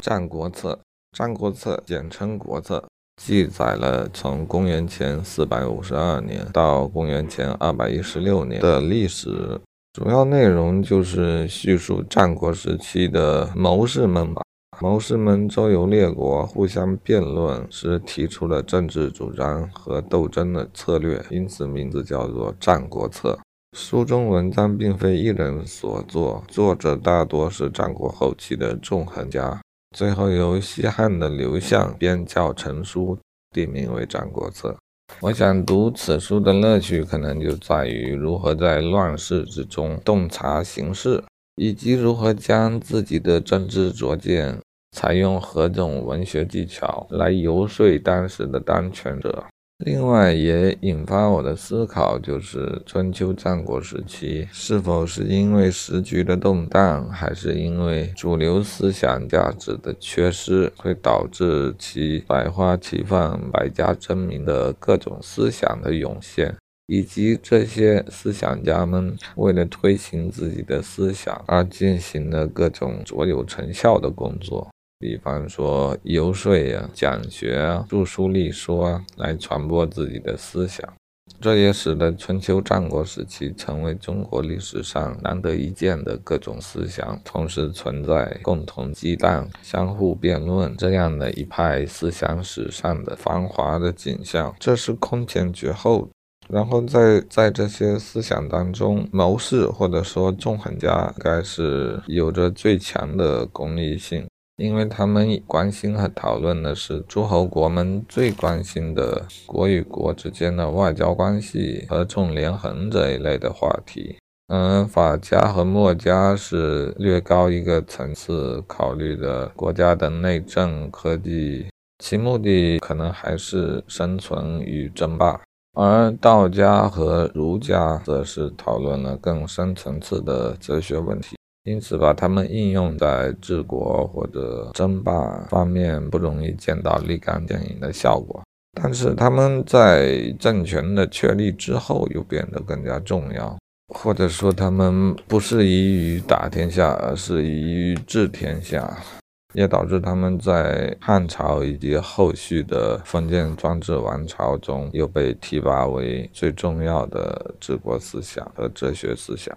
《战国策》，《战国策》简称《国策》，记载了从公元前四百五十二年到公元前二百一十六年的历史，主要内容就是叙述战国时期的谋士们吧。谋士们周游列国，互相辩论，时提出了政治主张和斗争的策略，因此名字叫做《战国策》。书中文章并非一人所作，作者大多是战国后期的纵横家。最后由西汉的刘向编校成书，定名为《战国策》。我想读此书的乐趣，可能就在于如何在乱世之中洞察形势，以及如何将自己的真知灼见，采用何种文学技巧来游说当时的当权者。另外，也引发我的思考，就是春秋战国时期是否是因为时局的动荡，还是因为主流思想价值的缺失，会导致其百花齐放、百家争鸣的各种思想的涌现，以及这些思想家们为了推行自己的思想而进行的各种卓有成效的工作。比方说游说呀、讲学啊、著书立说啊，来传播自己的思想，这也使得春秋战国时期成为中国历史上难得一见的各种思想同时存在、共同激荡、相互辩论这样的一派思想史上的繁华的景象，这是空前绝后。然后在在这些思想当中，谋士或者说纵横家，该是有着最强的功利性。因为他们关心和讨论的是诸侯国们最关心的国与国之间的外交关系、合纵连横这一类的话题。嗯，法家和墨家是略高一个层次考虑的国家的内政、科技，其目的可能还是生存与争霸。而道家和儒家则是讨论了更深层次的哲学问题。因此，把它们应用在治国或者争霸方面，不容易见到立竿见影的效果。但是，他们在政权的确立之后，又变得更加重要，或者说，他们不是宜于打天下，而是宜于治天下，也导致他们在汉朝以及后续的封建专制王朝中，又被提拔为最重要的治国思想和哲学思想。